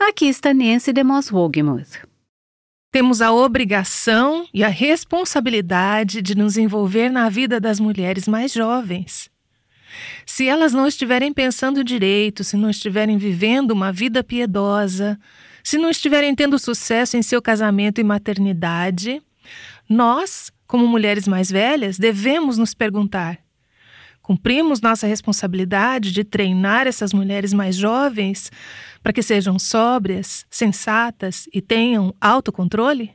Aqui está Nancy DeMoss Wogemuth. Temos a obrigação e a responsabilidade de nos envolver na vida das mulheres mais jovens. Se elas não estiverem pensando direito, se não estiverem vivendo uma vida piedosa, se não estiverem tendo sucesso em seu casamento e maternidade, nós, como mulheres mais velhas, devemos nos perguntar: cumprimos nossa responsabilidade de treinar essas mulheres mais jovens para que sejam sóbrias, sensatas e tenham autocontrole?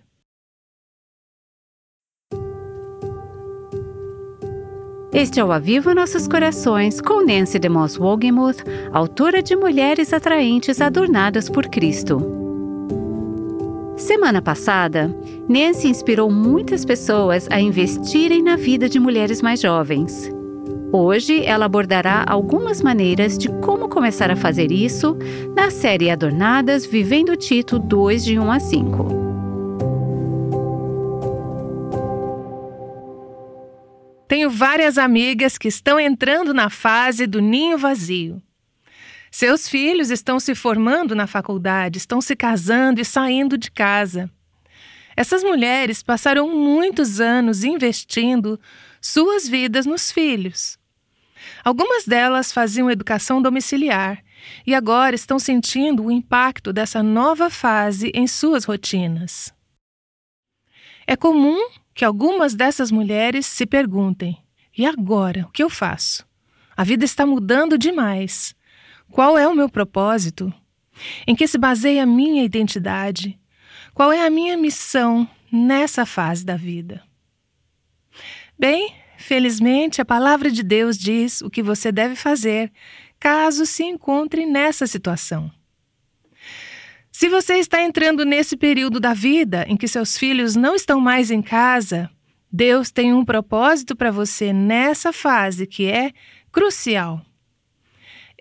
Este é o Aviva Nossos Corações com Nancy DeMoss Wogemuth, autora de Mulheres Atraentes Adornadas por Cristo. Semana passada, Nancy inspirou muitas pessoas a investirem na vida de mulheres mais jovens. Hoje ela abordará algumas maneiras de como começar a fazer isso na série Adornadas Vivendo Tito 2 de 1 a 5. Tenho várias amigas que estão entrando na fase do ninho vazio. Seus filhos estão se formando na faculdade, estão se casando e saindo de casa. Essas mulheres passaram muitos anos investindo suas vidas nos filhos. Algumas delas faziam educação domiciliar e agora estão sentindo o impacto dessa nova fase em suas rotinas. É comum que algumas dessas mulheres se perguntem: e agora? O que eu faço? A vida está mudando demais. Qual é o meu propósito? Em que se baseia a minha identidade? Qual é a minha missão nessa fase da vida? Bem, Felizmente, a palavra de Deus diz o que você deve fazer caso se encontre nessa situação. Se você está entrando nesse período da vida em que seus filhos não estão mais em casa, Deus tem um propósito para você nessa fase que é crucial.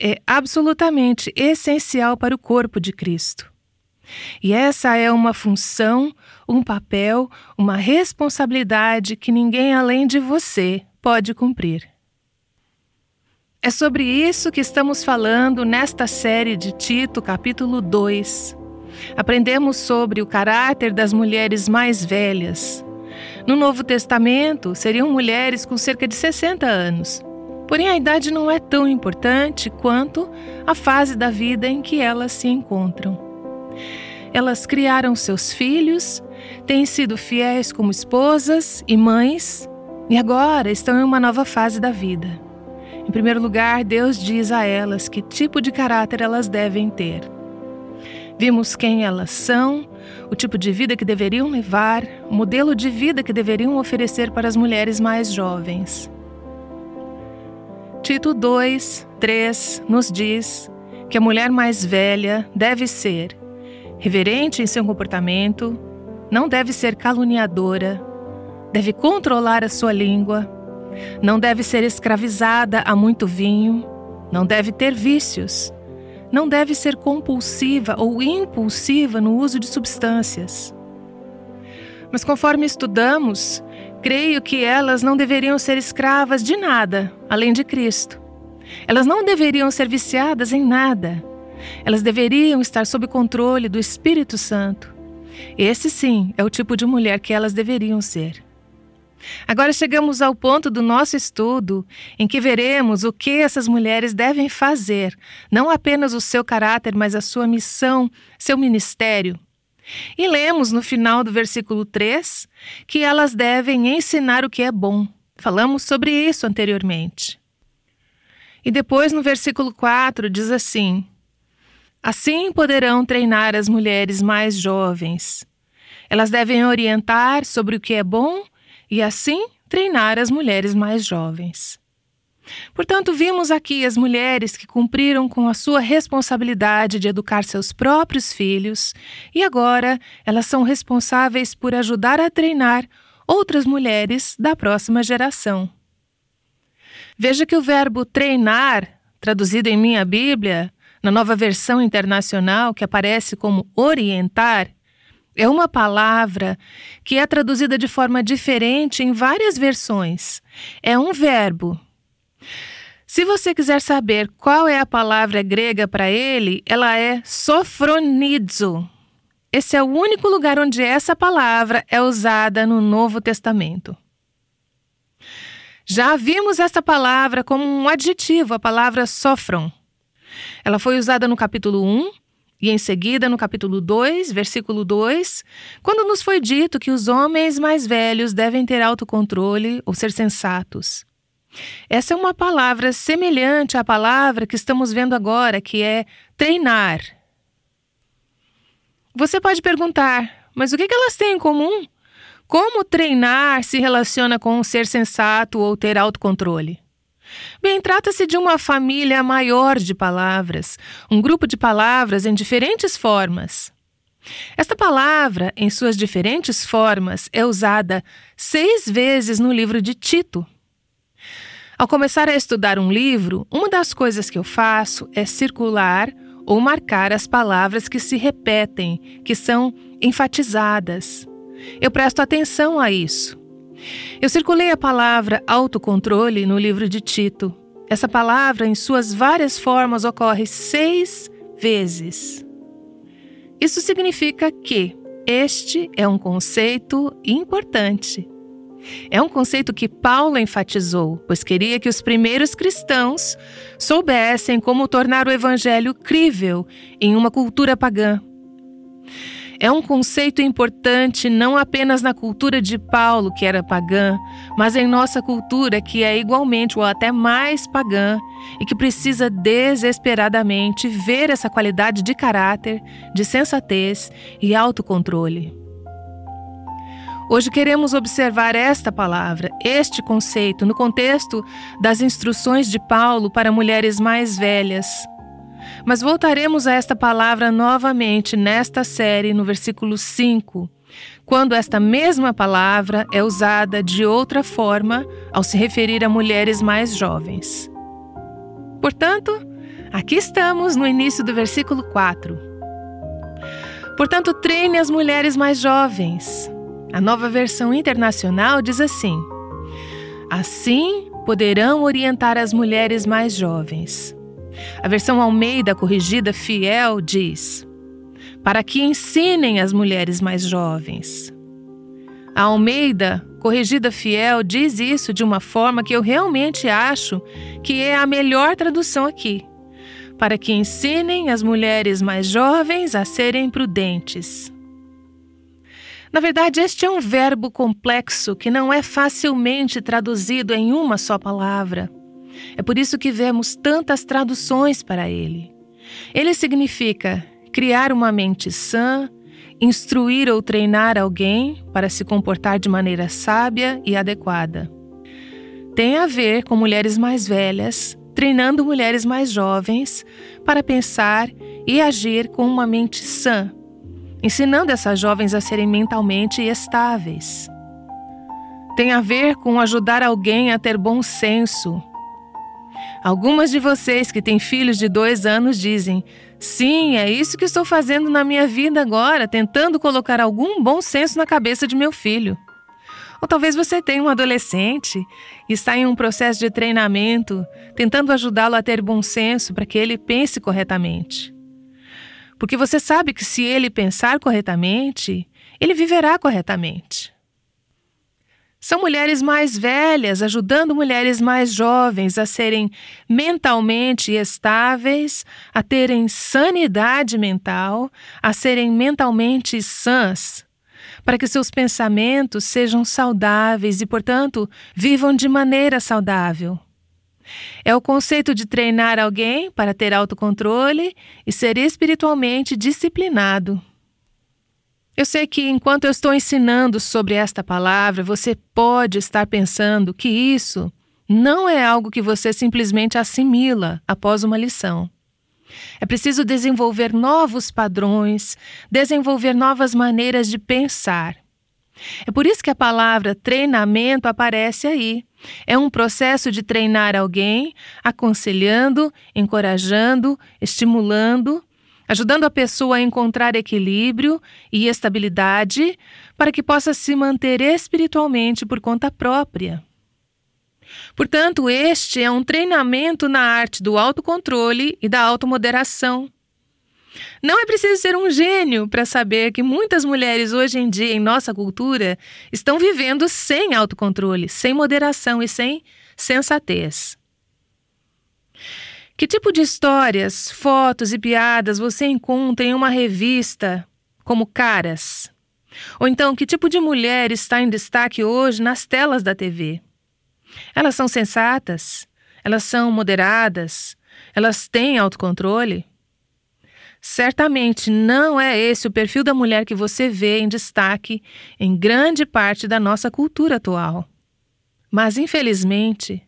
É absolutamente essencial para o corpo de Cristo. E essa é uma função, um papel, uma responsabilidade que ninguém além de você pode cumprir. É sobre isso que estamos falando nesta série de Tito, capítulo 2. Aprendemos sobre o caráter das mulheres mais velhas. No Novo Testamento, seriam mulheres com cerca de 60 anos. Porém, a idade não é tão importante quanto a fase da vida em que elas se encontram. Elas criaram seus filhos, têm sido fiéis como esposas e mães, e agora estão em uma nova fase da vida. Em primeiro lugar, Deus diz a elas que tipo de caráter elas devem ter. Vimos quem elas são, o tipo de vida que deveriam levar, o modelo de vida que deveriam oferecer para as mulheres mais jovens. Tito 2, 3 nos diz que a mulher mais velha deve ser reverente em seu comportamento, não deve ser caluniadora, deve controlar a sua língua, não deve ser escravizada a muito vinho, não deve ter vícios, não deve ser compulsiva ou impulsiva no uso de substâncias. Mas conforme estudamos, creio que elas não deveriam ser escravas de nada além de Cristo. Elas não deveriam ser viciadas em nada elas deveriam estar sob controle do Espírito Santo. Esse sim é o tipo de mulher que elas deveriam ser. Agora chegamos ao ponto do nosso estudo em que veremos o que essas mulheres devem fazer, não apenas o seu caráter, mas a sua missão, seu ministério. E lemos no final do versículo 3 que elas devem ensinar o que é bom. Falamos sobre isso anteriormente. E depois no versículo 4 diz assim: Assim poderão treinar as mulheres mais jovens. Elas devem orientar sobre o que é bom e, assim, treinar as mulheres mais jovens. Portanto, vimos aqui as mulheres que cumpriram com a sua responsabilidade de educar seus próprios filhos e agora elas são responsáveis por ajudar a treinar outras mulheres da próxima geração. Veja que o verbo treinar, traduzido em minha Bíblia, na nova versão internacional, que aparece como orientar, é uma palavra que é traduzida de forma diferente em várias versões. É um verbo. Se você quiser saber qual é a palavra grega para ele, ela é sofronizo. Esse é o único lugar onde essa palavra é usada no Novo Testamento. Já vimos essa palavra como um adjetivo, a palavra sofron. Ela foi usada no capítulo 1 e em seguida no capítulo 2, versículo 2, quando nos foi dito que os homens mais velhos devem ter autocontrole ou ser sensatos. Essa é uma palavra semelhante à palavra que estamos vendo agora, que é treinar. Você pode perguntar, mas o que elas têm em comum? Como treinar se relaciona com ser sensato ou ter autocontrole? Bem, trata-se de uma família maior de palavras, um grupo de palavras em diferentes formas. Esta palavra, em suas diferentes formas, é usada seis vezes no livro de Tito. Ao começar a estudar um livro, uma das coisas que eu faço é circular ou marcar as palavras que se repetem, que são enfatizadas. Eu presto atenção a isso. Eu circulei a palavra autocontrole no livro de Tito. Essa palavra, em suas várias formas, ocorre seis vezes. Isso significa que este é um conceito importante. É um conceito que Paulo enfatizou, pois queria que os primeiros cristãos soubessem como tornar o evangelho crível em uma cultura pagã. É um conceito importante não apenas na cultura de Paulo, que era pagã, mas em nossa cultura, que é igualmente ou até mais pagã e que precisa desesperadamente ver essa qualidade de caráter, de sensatez e autocontrole. Hoje queremos observar esta palavra, este conceito, no contexto das instruções de Paulo para mulheres mais velhas. Mas voltaremos a esta palavra novamente nesta série, no versículo 5, quando esta mesma palavra é usada de outra forma ao se referir a mulheres mais jovens. Portanto, aqui estamos no início do versículo 4. Portanto, treine as mulheres mais jovens a nova versão internacional diz assim: Assim poderão orientar as mulheres mais jovens. A versão Almeida Corrigida Fiel diz: Para que ensinem as mulheres mais jovens. A Almeida Corrigida Fiel diz isso de uma forma que eu realmente acho que é a melhor tradução aqui. Para que ensinem as mulheres mais jovens a serem prudentes. Na verdade, este é um verbo complexo que não é facilmente traduzido em uma só palavra. É por isso que vemos tantas traduções para ele. Ele significa criar uma mente sã, instruir ou treinar alguém para se comportar de maneira sábia e adequada. Tem a ver com mulheres mais velhas treinando mulheres mais jovens para pensar e agir com uma mente sã ensinando essas jovens a serem mentalmente estáveis. Tem a ver com ajudar alguém a ter bom senso. Algumas de vocês que têm filhos de dois anos dizem: Sim, é isso que estou fazendo na minha vida agora, tentando colocar algum bom senso na cabeça de meu filho. Ou talvez você tenha um adolescente e está em um processo de treinamento, tentando ajudá-lo a ter bom senso para que ele pense corretamente. Porque você sabe que se ele pensar corretamente, ele viverá corretamente. São mulheres mais velhas ajudando mulheres mais jovens a serem mentalmente estáveis, a terem sanidade mental, a serem mentalmente sãs, para que seus pensamentos sejam saudáveis e, portanto, vivam de maneira saudável. É o conceito de treinar alguém para ter autocontrole e ser espiritualmente disciplinado. Eu sei que enquanto eu estou ensinando sobre esta palavra, você pode estar pensando que isso não é algo que você simplesmente assimila após uma lição. É preciso desenvolver novos padrões, desenvolver novas maneiras de pensar. É por isso que a palavra treinamento aparece aí. É um processo de treinar alguém, aconselhando, encorajando, estimulando, ajudando a pessoa a encontrar equilíbrio e estabilidade para que possa se manter espiritualmente por conta própria. Portanto, este é um treinamento na arte do autocontrole e da automoderação. Não é preciso ser um gênio para saber que muitas mulheres hoje em dia em nossa cultura estão vivendo sem autocontrole, sem moderação e sem sensatez. Que tipo de histórias, fotos e piadas você encontra em uma revista como Caras? Ou então, que tipo de mulher está em destaque hoje nas telas da TV? Elas são sensatas? Elas são moderadas? Elas têm autocontrole? Certamente não é esse o perfil da mulher que você vê em destaque em grande parte da nossa cultura atual. Mas, infelizmente,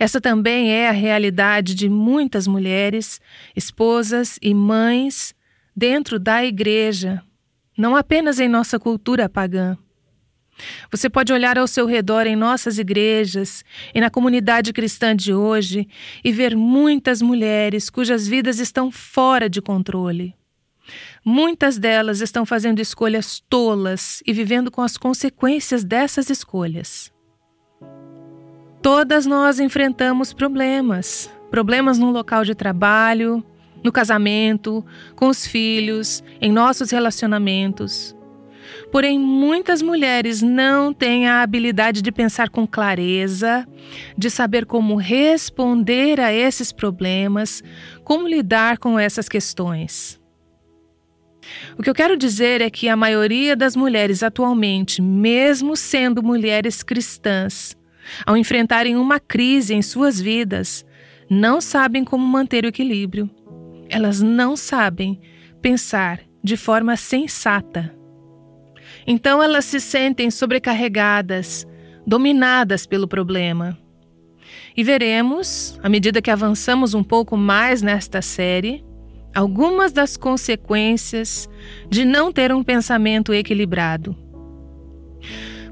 essa também é a realidade de muitas mulheres, esposas e mães dentro da igreja, não apenas em nossa cultura pagã. Você pode olhar ao seu redor em nossas igrejas e na comunidade cristã de hoje e ver muitas mulheres cujas vidas estão fora de controle. Muitas delas estão fazendo escolhas tolas e vivendo com as consequências dessas escolhas. Todas nós enfrentamos problemas. Problemas no local de trabalho, no casamento, com os filhos, em nossos relacionamentos. Porém, muitas mulheres não têm a habilidade de pensar com clareza, de saber como responder a esses problemas, como lidar com essas questões. O que eu quero dizer é que a maioria das mulheres atualmente, mesmo sendo mulheres cristãs, ao enfrentarem uma crise em suas vidas, não sabem como manter o equilíbrio. Elas não sabem pensar de forma sensata. Então elas se sentem sobrecarregadas, dominadas pelo problema. E veremos, à medida que avançamos um pouco mais nesta série, algumas das consequências de não ter um pensamento equilibrado.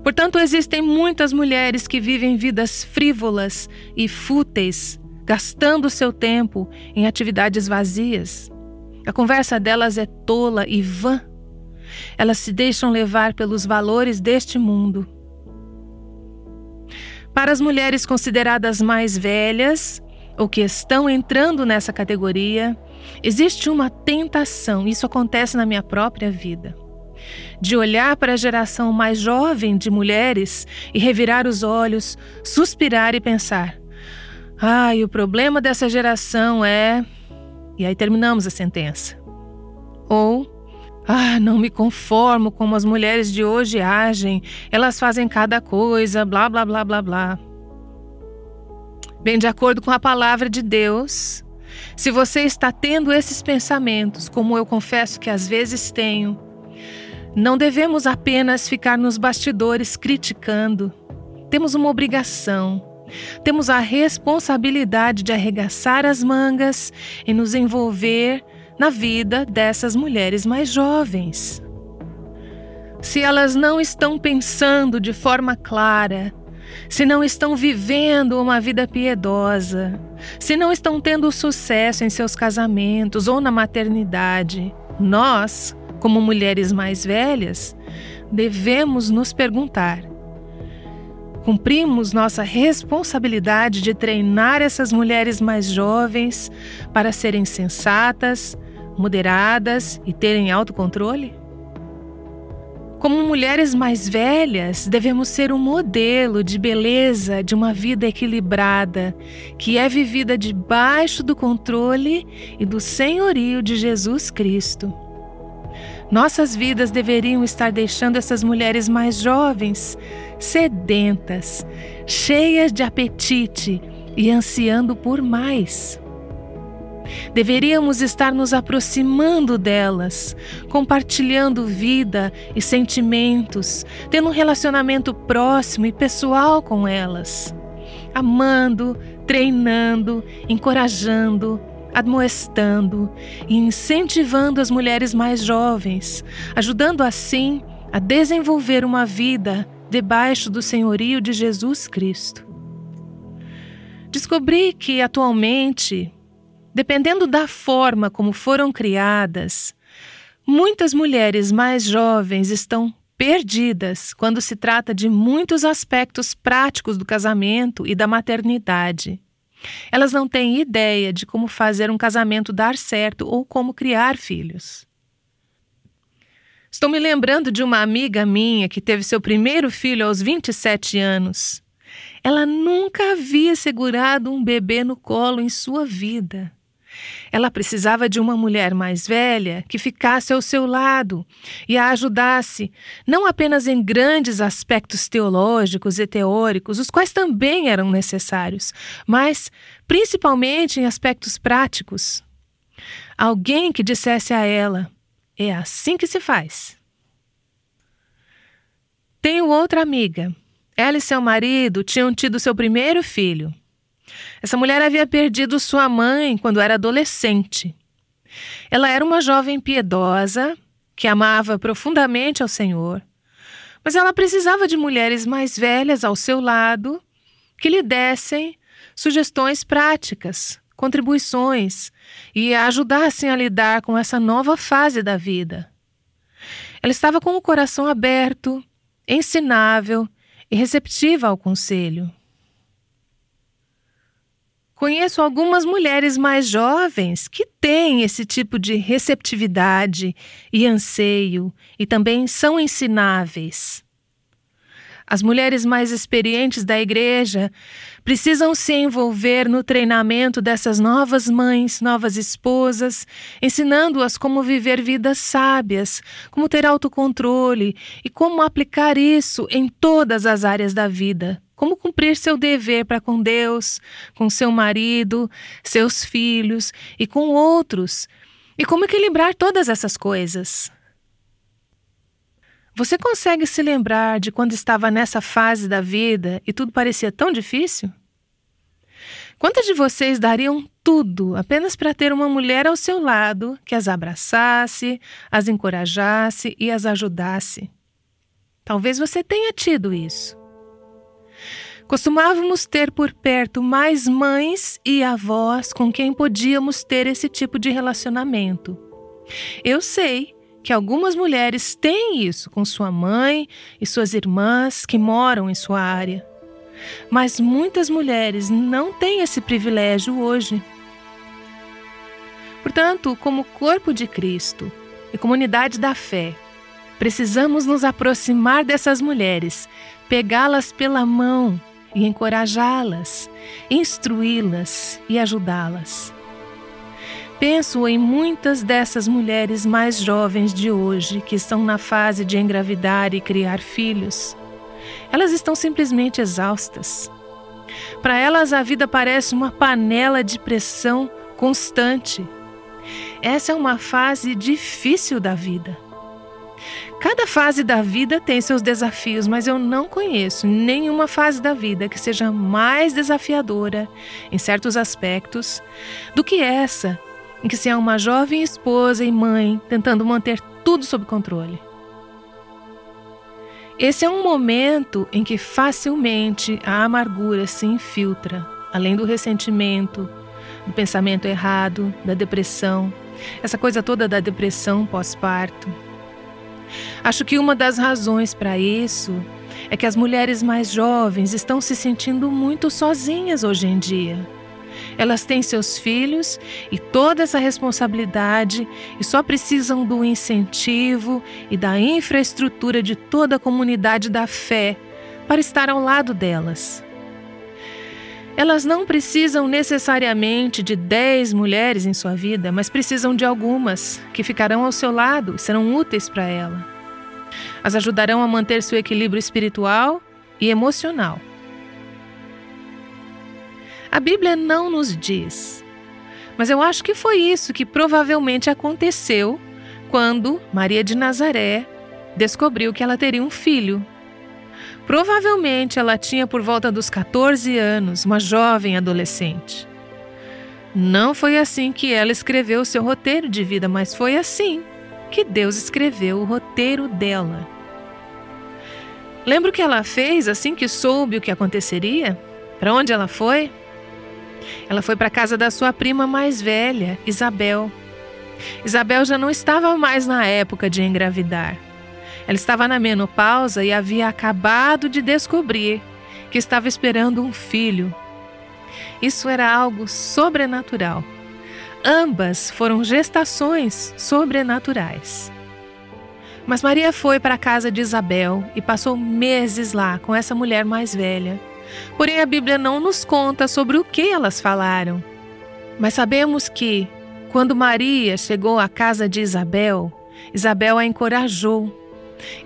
Portanto, existem muitas mulheres que vivem vidas frívolas e fúteis, gastando seu tempo em atividades vazias. A conversa delas é tola e vã. Elas se deixam levar pelos valores deste mundo. Para as mulheres consideradas mais velhas, ou que estão entrando nessa categoria, existe uma tentação, isso acontece na minha própria vida de olhar para a geração mais jovem de mulheres e revirar os olhos, suspirar e pensar: ai, ah, o problema dessa geração é. E aí terminamos a sentença. Ou ah, não me conformo como as mulheres de hoje agem, elas fazem cada coisa, blá blá blá blá blá. Bem, de acordo com a palavra de Deus, se você está tendo esses pensamentos, como eu confesso que às vezes tenho, não devemos apenas ficar nos bastidores criticando. Temos uma obrigação. Temos a responsabilidade de arregaçar as mangas e nos envolver na vida dessas mulheres mais jovens. Se elas não estão pensando de forma clara, se não estão vivendo uma vida piedosa, se não estão tendo sucesso em seus casamentos ou na maternidade, nós, como mulheres mais velhas, devemos nos perguntar: cumprimos nossa responsabilidade de treinar essas mulheres mais jovens para serem sensatas, moderadas e terem autocontrole? Como mulheres mais velhas, devemos ser um modelo de beleza de uma vida equilibrada, que é vivida debaixo do controle e do senhorio de Jesus Cristo. Nossas vidas deveriam estar deixando essas mulheres mais jovens, sedentas, cheias de apetite e ansiando por mais. Deveríamos estar nos aproximando delas, compartilhando vida e sentimentos, tendo um relacionamento próximo e pessoal com elas, amando, treinando, encorajando, admoestando e incentivando as mulheres mais jovens, ajudando assim a desenvolver uma vida debaixo do senhorio de Jesus Cristo. Descobri que atualmente, dependendo da forma como foram criadas, muitas mulheres mais jovens estão perdidas quando se trata de muitos aspectos práticos do casamento e da maternidade. Elas não têm ideia de como fazer um casamento dar certo ou como criar filhos. Estou me lembrando de uma amiga minha que teve seu primeiro filho aos 27 anos. Ela nunca havia segurado um bebê no colo em sua vida. Ela precisava de uma mulher mais velha que ficasse ao seu lado e a ajudasse, não apenas em grandes aspectos teológicos e teóricos, os quais também eram necessários, mas principalmente em aspectos práticos. Alguém que dissesse a ela: é assim que se faz. Tenho outra amiga. Ela e seu marido tinham tido seu primeiro filho. Essa mulher havia perdido sua mãe quando era adolescente. Ela era uma jovem piedosa que amava profundamente ao Senhor, mas ela precisava de mulheres mais velhas ao seu lado que lhe dessem sugestões práticas, contribuições e a ajudassem a lidar com essa nova fase da vida. Ela estava com o coração aberto, ensinável e receptiva ao conselho. Conheço algumas mulheres mais jovens que têm esse tipo de receptividade e anseio e também são ensináveis. As mulheres mais experientes da igreja precisam se envolver no treinamento dessas novas mães, novas esposas, ensinando-as como viver vidas sábias, como ter autocontrole e como aplicar isso em todas as áreas da vida como cumprir seu dever para com Deus, com seu marido, seus filhos e com outros, e como equilibrar todas essas coisas. Você consegue se lembrar de quando estava nessa fase da vida e tudo parecia tão difícil? Quantas de vocês dariam tudo apenas para ter uma mulher ao seu lado que as abraçasse, as encorajasse e as ajudasse? Talvez você tenha tido isso. Costumávamos ter por perto mais mães e avós com quem podíamos ter esse tipo de relacionamento. Eu sei que algumas mulheres têm isso com sua mãe e suas irmãs que moram em sua área. Mas muitas mulheres não têm esse privilégio hoje. Portanto, como corpo de Cristo e comunidade da fé, precisamos nos aproximar dessas mulheres, pegá-las pela mão e encorajá-las, instruí-las e ajudá-las. Penso em muitas dessas mulheres mais jovens de hoje que estão na fase de engravidar e criar filhos. Elas estão simplesmente exaustas. Para elas, a vida parece uma panela de pressão constante. Essa é uma fase difícil da vida. Cada fase da vida tem seus desafios, mas eu não conheço nenhuma fase da vida que seja mais desafiadora, em certos aspectos, do que essa, em que se é uma jovem esposa e mãe tentando manter tudo sob controle. Esse é um momento em que facilmente a amargura se infiltra, além do ressentimento, do pensamento errado, da depressão, essa coisa toda da depressão pós-parto. Acho que uma das razões para isso é que as mulheres mais jovens estão se sentindo muito sozinhas hoje em dia. Elas têm seus filhos e toda essa responsabilidade e só precisam do incentivo e da infraestrutura de toda a comunidade da fé para estar ao lado delas. Elas não precisam necessariamente de dez mulheres em sua vida, mas precisam de algumas que ficarão ao seu lado e serão úteis para ela. As ajudarão a manter seu equilíbrio espiritual e emocional. A Bíblia não nos diz, mas eu acho que foi isso que provavelmente aconteceu quando Maria de Nazaré descobriu que ela teria um filho Provavelmente ela tinha por volta dos 14 anos, uma jovem adolescente. Não foi assim que ela escreveu seu roteiro de vida, mas foi assim que Deus escreveu o roteiro dela. Lembra o que ela fez assim que soube o que aconteceria? Para onde ela foi? Ela foi para a casa da sua prima mais velha, Isabel. Isabel já não estava mais na época de engravidar. Ela estava na menopausa e havia acabado de descobrir que estava esperando um filho. Isso era algo sobrenatural. Ambas foram gestações sobrenaturais. Mas Maria foi para a casa de Isabel e passou meses lá com essa mulher mais velha. Porém, a Bíblia não nos conta sobre o que elas falaram. Mas sabemos que, quando Maria chegou à casa de Isabel, Isabel a encorajou.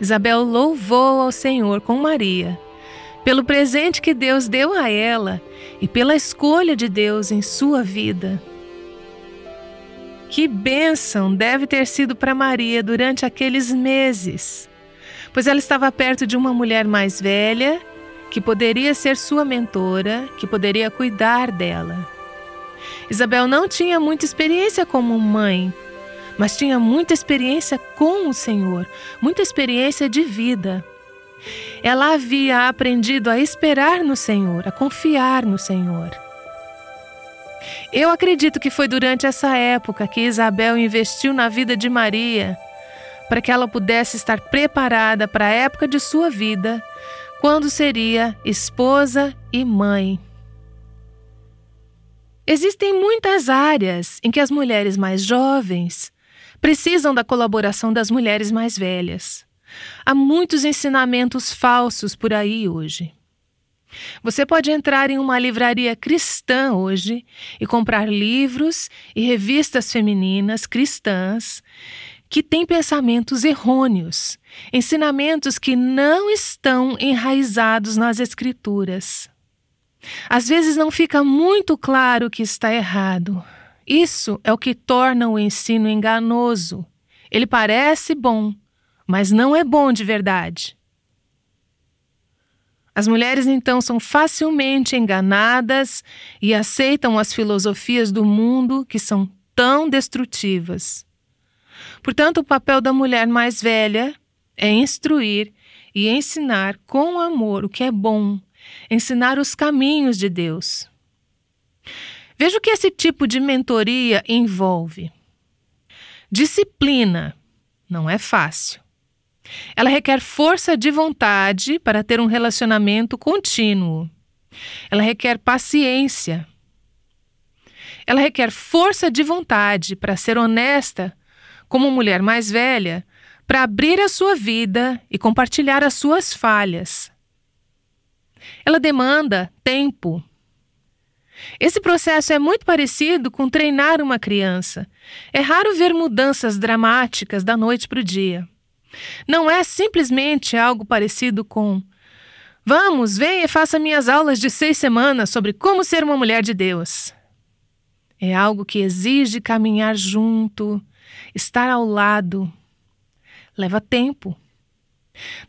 Isabel louvou ao Senhor com Maria, pelo presente que Deus deu a ela e pela escolha de Deus em sua vida. Que bênção deve ter sido para Maria durante aqueles meses, pois ela estava perto de uma mulher mais velha que poderia ser sua mentora, que poderia cuidar dela. Isabel não tinha muita experiência como mãe, mas tinha muita experiência com o Senhor, muita experiência de vida. Ela havia aprendido a esperar no Senhor, a confiar no Senhor. Eu acredito que foi durante essa época que Isabel investiu na vida de Maria, para que ela pudesse estar preparada para a época de sua vida, quando seria esposa e mãe. Existem muitas áreas em que as mulheres mais jovens precisam da colaboração das mulheres mais velhas. Há muitos ensinamentos falsos por aí hoje. Você pode entrar em uma livraria cristã hoje e comprar livros e revistas femininas cristãs que têm pensamentos errôneos, ensinamentos que não estão enraizados nas Escrituras. Às vezes não fica muito claro que está errado. Isso é o que torna o ensino enganoso. Ele parece bom, mas não é bom de verdade. As mulheres então são facilmente enganadas e aceitam as filosofias do mundo que são tão destrutivas. Portanto, o papel da mulher mais velha é instruir e ensinar com amor o que é bom, ensinar os caminhos de Deus. Veja o que esse tipo de mentoria envolve. Disciplina não é fácil. Ela requer força de vontade para ter um relacionamento contínuo. Ela requer paciência. Ela requer força de vontade para ser honesta como mulher mais velha, para abrir a sua vida e compartilhar as suas falhas. Ela demanda tempo. Esse processo é muito parecido com treinar uma criança. É raro ver mudanças dramáticas da noite para o dia. Não é simplesmente algo parecido com Vamos, venha e faça minhas aulas de seis semanas sobre como ser uma mulher de Deus. É algo que exige caminhar junto, estar ao lado. Leva tempo.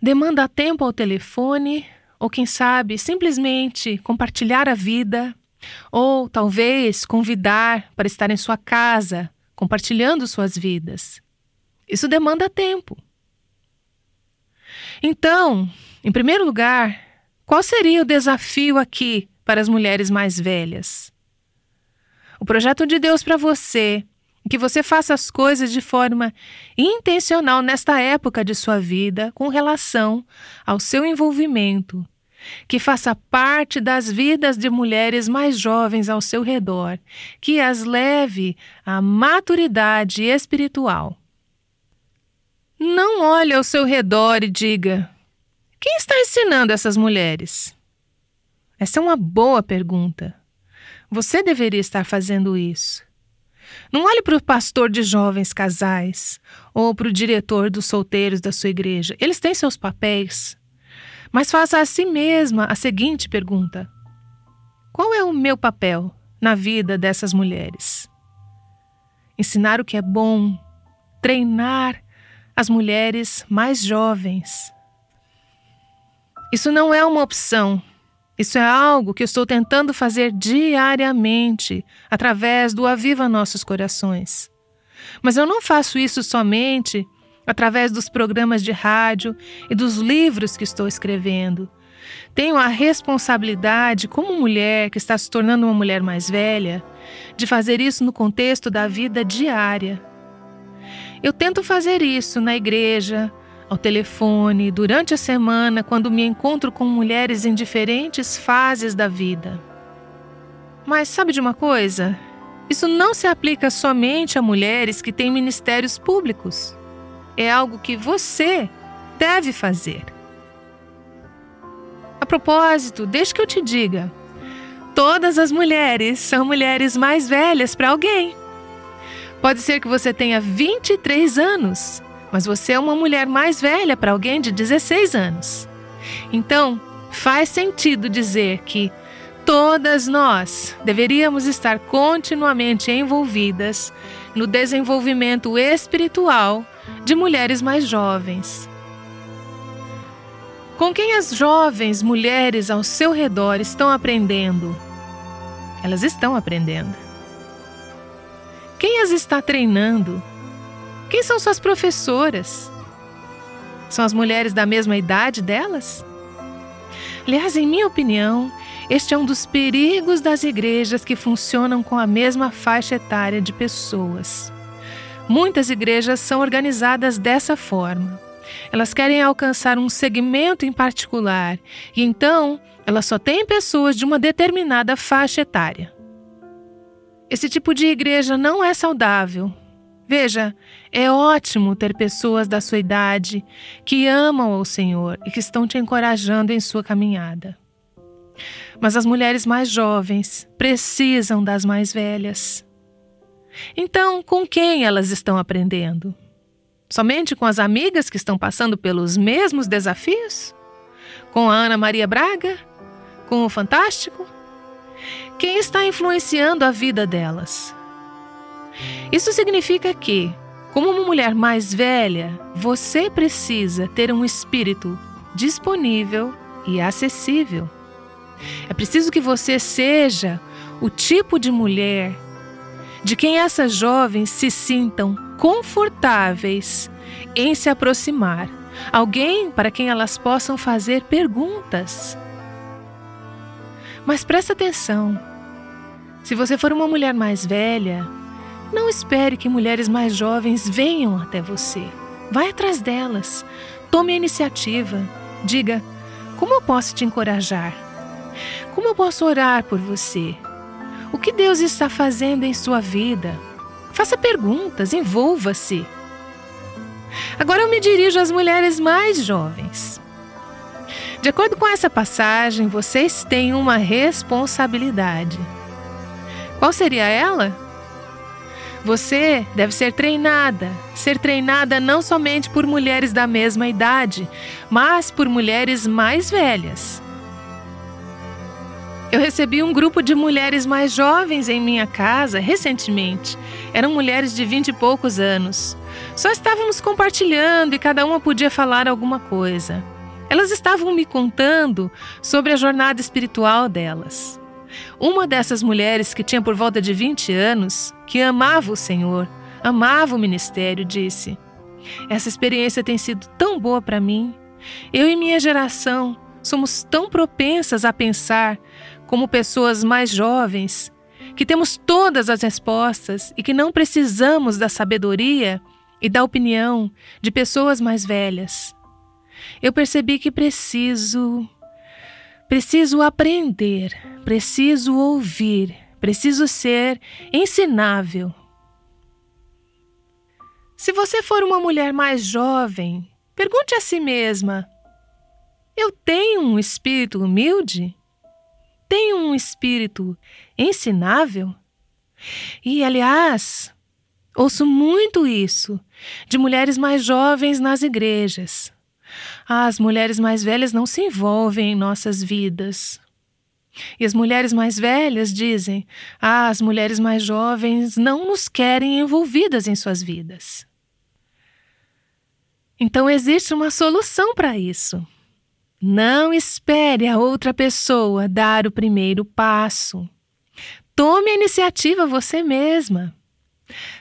Demanda tempo ao telefone, ou quem sabe, simplesmente compartilhar a vida, ou talvez convidar para estar em sua casa, compartilhando suas vidas. Isso demanda tempo. Então, em primeiro lugar, qual seria o desafio aqui para as mulheres mais velhas? O projeto de Deus para você que você faça as coisas de forma intencional nesta época de sua vida com relação ao seu envolvimento, que faça parte das vidas de mulheres mais jovens ao seu redor, que as leve à maturidade espiritual. Não olhe ao seu redor e diga: quem está ensinando essas mulheres? Essa é uma boa pergunta. Você deveria estar fazendo isso. Não olhe para o pastor de jovens casais ou para o diretor dos solteiros da sua igreja. Eles têm seus papéis. Mas faça a si mesma a seguinte pergunta: Qual é o meu papel na vida dessas mulheres? Ensinar o que é bom, treinar as mulheres mais jovens. Isso não é uma opção. Isso é algo que eu estou tentando fazer diariamente, através do Aviva Nossos Corações. Mas eu não faço isso somente através dos programas de rádio e dos livros que estou escrevendo. Tenho a responsabilidade, como mulher que está se tornando uma mulher mais velha, de fazer isso no contexto da vida diária eu tento fazer isso na igreja, ao telefone, durante a semana, quando me encontro com mulheres em diferentes fases da vida. Mas sabe de uma coisa? Isso não se aplica somente a mulheres que têm ministérios públicos. É algo que você deve fazer. A propósito, deixe que eu te diga: todas as mulheres são mulheres mais velhas para alguém. Pode ser que você tenha 23 anos, mas você é uma mulher mais velha para alguém de 16 anos. Então, faz sentido dizer que todas nós deveríamos estar continuamente envolvidas no desenvolvimento espiritual de mulheres mais jovens. Com quem as jovens mulheres ao seu redor estão aprendendo? Elas estão aprendendo. Quem as está treinando? Quem são suas professoras? São as mulheres da mesma idade delas? Aliás, em minha opinião, este é um dos perigos das igrejas que funcionam com a mesma faixa etária de pessoas. Muitas igrejas são organizadas dessa forma. Elas querem alcançar um segmento em particular e então elas só têm pessoas de uma determinada faixa etária. Esse tipo de igreja não é saudável. Veja, é ótimo ter pessoas da sua idade que amam ao Senhor e que estão te encorajando em sua caminhada. Mas as mulheres mais jovens precisam das mais velhas. Então, com quem elas estão aprendendo? Somente com as amigas que estão passando pelos mesmos desafios? Com a Ana Maria Braga? Com o Fantástico? Quem está influenciando a vida delas? Isso significa que, como uma mulher mais velha, você precisa ter um espírito disponível e acessível. É preciso que você seja o tipo de mulher de quem essas jovens se sintam confortáveis em se aproximar, alguém para quem elas possam fazer perguntas. Mas presta atenção: se você for uma mulher mais velha, não espere que mulheres mais jovens venham até você. Vai atrás delas, tome a iniciativa, diga: como eu posso te encorajar? Como eu posso orar por você? O que Deus está fazendo em sua vida? Faça perguntas, envolva-se. Agora eu me dirijo às mulheres mais jovens. De acordo com essa passagem, vocês têm uma responsabilidade. Qual seria ela? Você deve ser treinada, ser treinada não somente por mulheres da mesma idade, mas por mulheres mais velhas. Eu recebi um grupo de mulheres mais jovens em minha casa recentemente. Eram mulheres de vinte e poucos anos. Só estávamos compartilhando e cada uma podia falar alguma coisa. Elas estavam me contando sobre a jornada espiritual delas. Uma dessas mulheres, que tinha por volta de 20 anos, que amava o Senhor, amava o ministério, disse: Essa experiência tem sido tão boa para mim. Eu e minha geração somos tão propensas a pensar como pessoas mais jovens, que temos todas as respostas e que não precisamos da sabedoria e da opinião de pessoas mais velhas. Eu percebi que preciso. Preciso aprender, preciso ouvir, preciso ser ensinável. Se você for uma mulher mais jovem, pergunte a si mesma: Eu tenho um espírito humilde? Tem um espírito ensinável? E, aliás, ouço muito isso de mulheres mais jovens nas igrejas. As mulheres mais velhas não se envolvem em nossas vidas. E as mulheres mais velhas dizem: ah, as mulheres mais jovens não nos querem envolvidas em suas vidas. Então existe uma solução para isso. Não espere a outra pessoa dar o primeiro passo. Tome a iniciativa você mesma.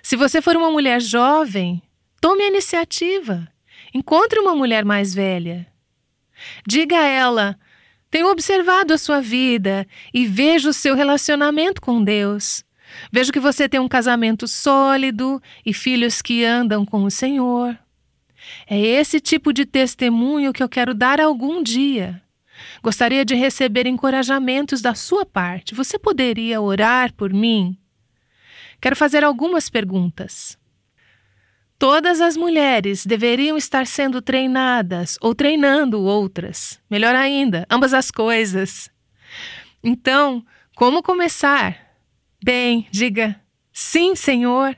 Se você for uma mulher jovem, tome a iniciativa. Encontre uma mulher mais velha. Diga a ela: tenho observado a sua vida e vejo o seu relacionamento com Deus. Vejo que você tem um casamento sólido e filhos que andam com o Senhor. É esse tipo de testemunho que eu quero dar algum dia. Gostaria de receber encorajamentos da sua parte. Você poderia orar por mim? Quero fazer algumas perguntas. Todas as mulheres deveriam estar sendo treinadas ou treinando outras. Melhor ainda, ambas as coisas. Então, como começar? Bem, diga sim, Senhor.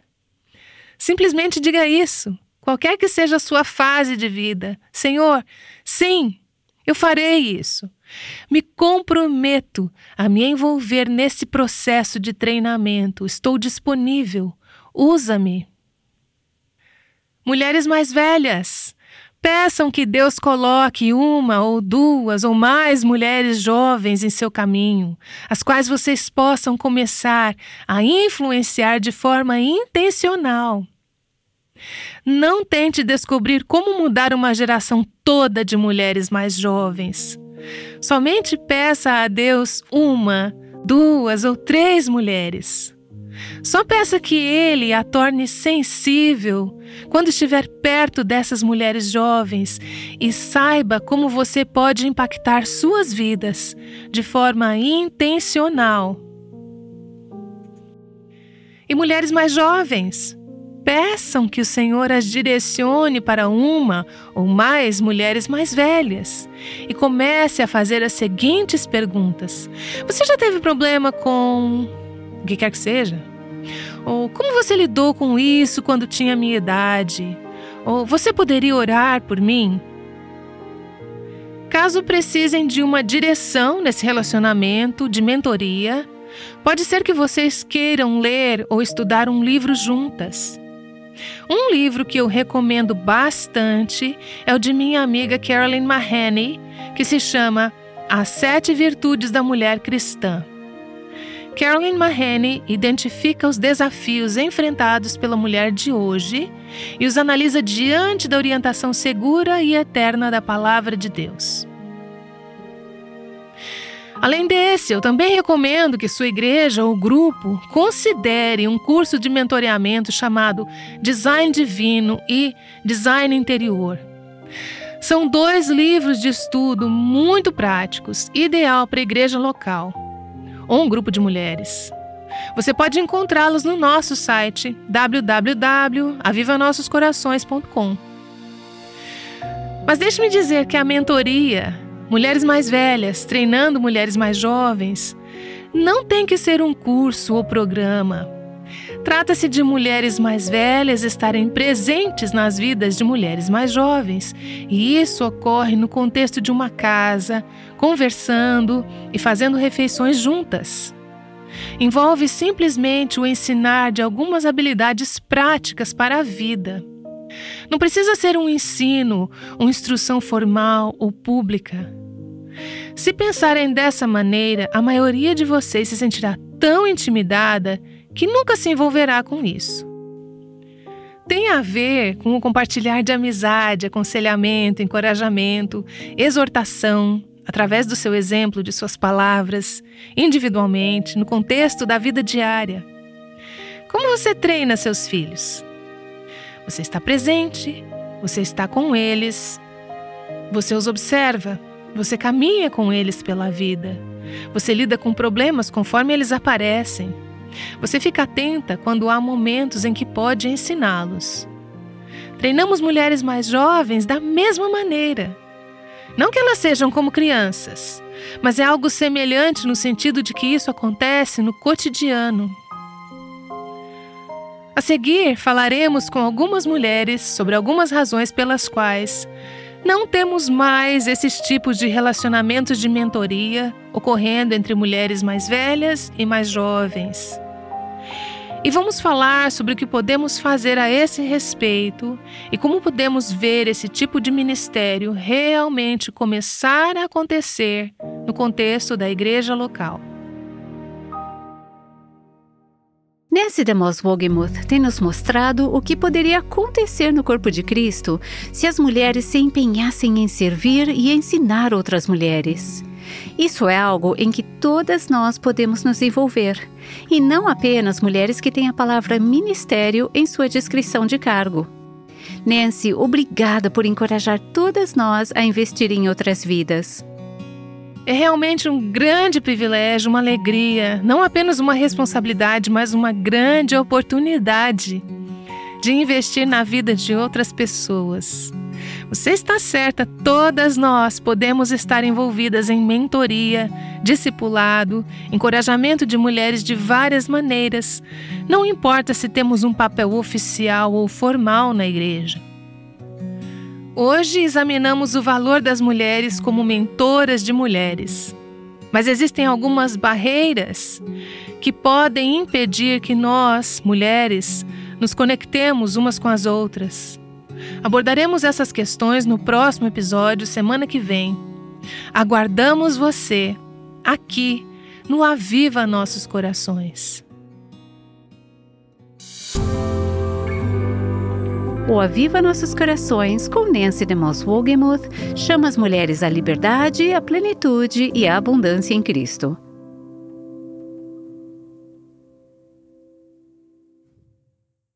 Simplesmente diga isso, qualquer que seja a sua fase de vida. Senhor, sim, eu farei isso. Me comprometo a me envolver nesse processo de treinamento. Estou disponível. Usa-me. Mulheres mais velhas, peçam que Deus coloque uma ou duas ou mais mulheres jovens em seu caminho, as quais vocês possam começar a influenciar de forma intencional. Não tente descobrir como mudar uma geração toda de mulheres mais jovens. Somente peça a Deus uma, duas ou três mulheres. Só peça que Ele a torne sensível quando estiver perto dessas mulheres jovens e saiba como você pode impactar suas vidas de forma intencional. E mulheres mais jovens, peçam que o Senhor as direcione para uma ou mais mulheres mais velhas e comece a fazer as seguintes perguntas: Você já teve problema com o que quer que seja? Ou como você lidou com isso quando tinha minha idade? Ou você poderia orar por mim? Caso precisem de uma direção nesse relacionamento, de mentoria, pode ser que vocês queiram ler ou estudar um livro juntas. Um livro que eu recomendo bastante é o de minha amiga Carolyn Mahoney, que se chama As Sete Virtudes da Mulher Cristã. Carolyn Mahoney identifica os desafios enfrentados pela mulher de hoje e os analisa diante da orientação segura e eterna da Palavra de Deus. Além desse, eu também recomendo que sua igreja ou grupo considere um curso de mentoreamento chamado Design Divino e Design Interior. São dois livros de estudo muito práticos, ideal para a igreja local ou um grupo de mulheres. Você pode encontrá-los no nosso site www.avivanossoscorações.com. Mas deixe-me dizer que a mentoria mulheres mais velhas treinando mulheres mais jovens, não tem que ser um curso ou programa. Trata-se de mulheres mais velhas estarem presentes nas vidas de mulheres mais jovens, e isso ocorre no contexto de uma casa, conversando e fazendo refeições juntas. Envolve simplesmente o ensinar de algumas habilidades práticas para a vida. Não precisa ser um ensino, uma instrução formal ou pública. Se pensarem dessa maneira, a maioria de vocês se sentirá tão intimidada que nunca se envolverá com isso. Tem a ver com o compartilhar de amizade, aconselhamento, encorajamento, exortação, através do seu exemplo, de suas palavras, individualmente, no contexto da vida diária. Como você treina seus filhos? Você está presente, você está com eles, você os observa, você caminha com eles pela vida. Você lida com problemas conforme eles aparecem. Você fica atenta quando há momentos em que pode ensiná-los. Treinamos mulheres mais jovens da mesma maneira. Não que elas sejam como crianças, mas é algo semelhante no sentido de que isso acontece no cotidiano. A seguir, falaremos com algumas mulheres sobre algumas razões pelas quais não temos mais esses tipos de relacionamentos de mentoria ocorrendo entre mulheres mais velhas e mais jovens. E vamos falar sobre o que podemos fazer a esse respeito e como podemos ver esse tipo de ministério realmente começar a acontecer no contexto da igreja local. Nancy DeMoss Wogemuth tem nos mostrado o que poderia acontecer no corpo de Cristo se as mulheres se empenhassem em servir e ensinar outras mulheres. Isso é algo em que todas nós podemos nos envolver, e não apenas mulheres que têm a palavra ministério em sua descrição de cargo. Nancy, obrigada por encorajar todas nós a investir em outras vidas. É realmente um grande privilégio, uma alegria, não apenas uma responsabilidade, mas uma grande oportunidade de investir na vida de outras pessoas. Você está certa, todas nós podemos estar envolvidas em mentoria, discipulado, encorajamento de mulheres de várias maneiras. Não importa se temos um papel oficial ou formal na igreja. Hoje examinamos o valor das mulheres como mentoras de mulheres. Mas existem algumas barreiras que podem impedir que nós, mulheres, nos conectemos umas com as outras. Abordaremos essas questões no próximo episódio, semana que vem. Aguardamos você aqui no Aviva Nossos Corações. O Aviva Nossos Corações, com Nancy DeMoss Wogemuth, chama as mulheres à liberdade, à plenitude e à abundância em Cristo.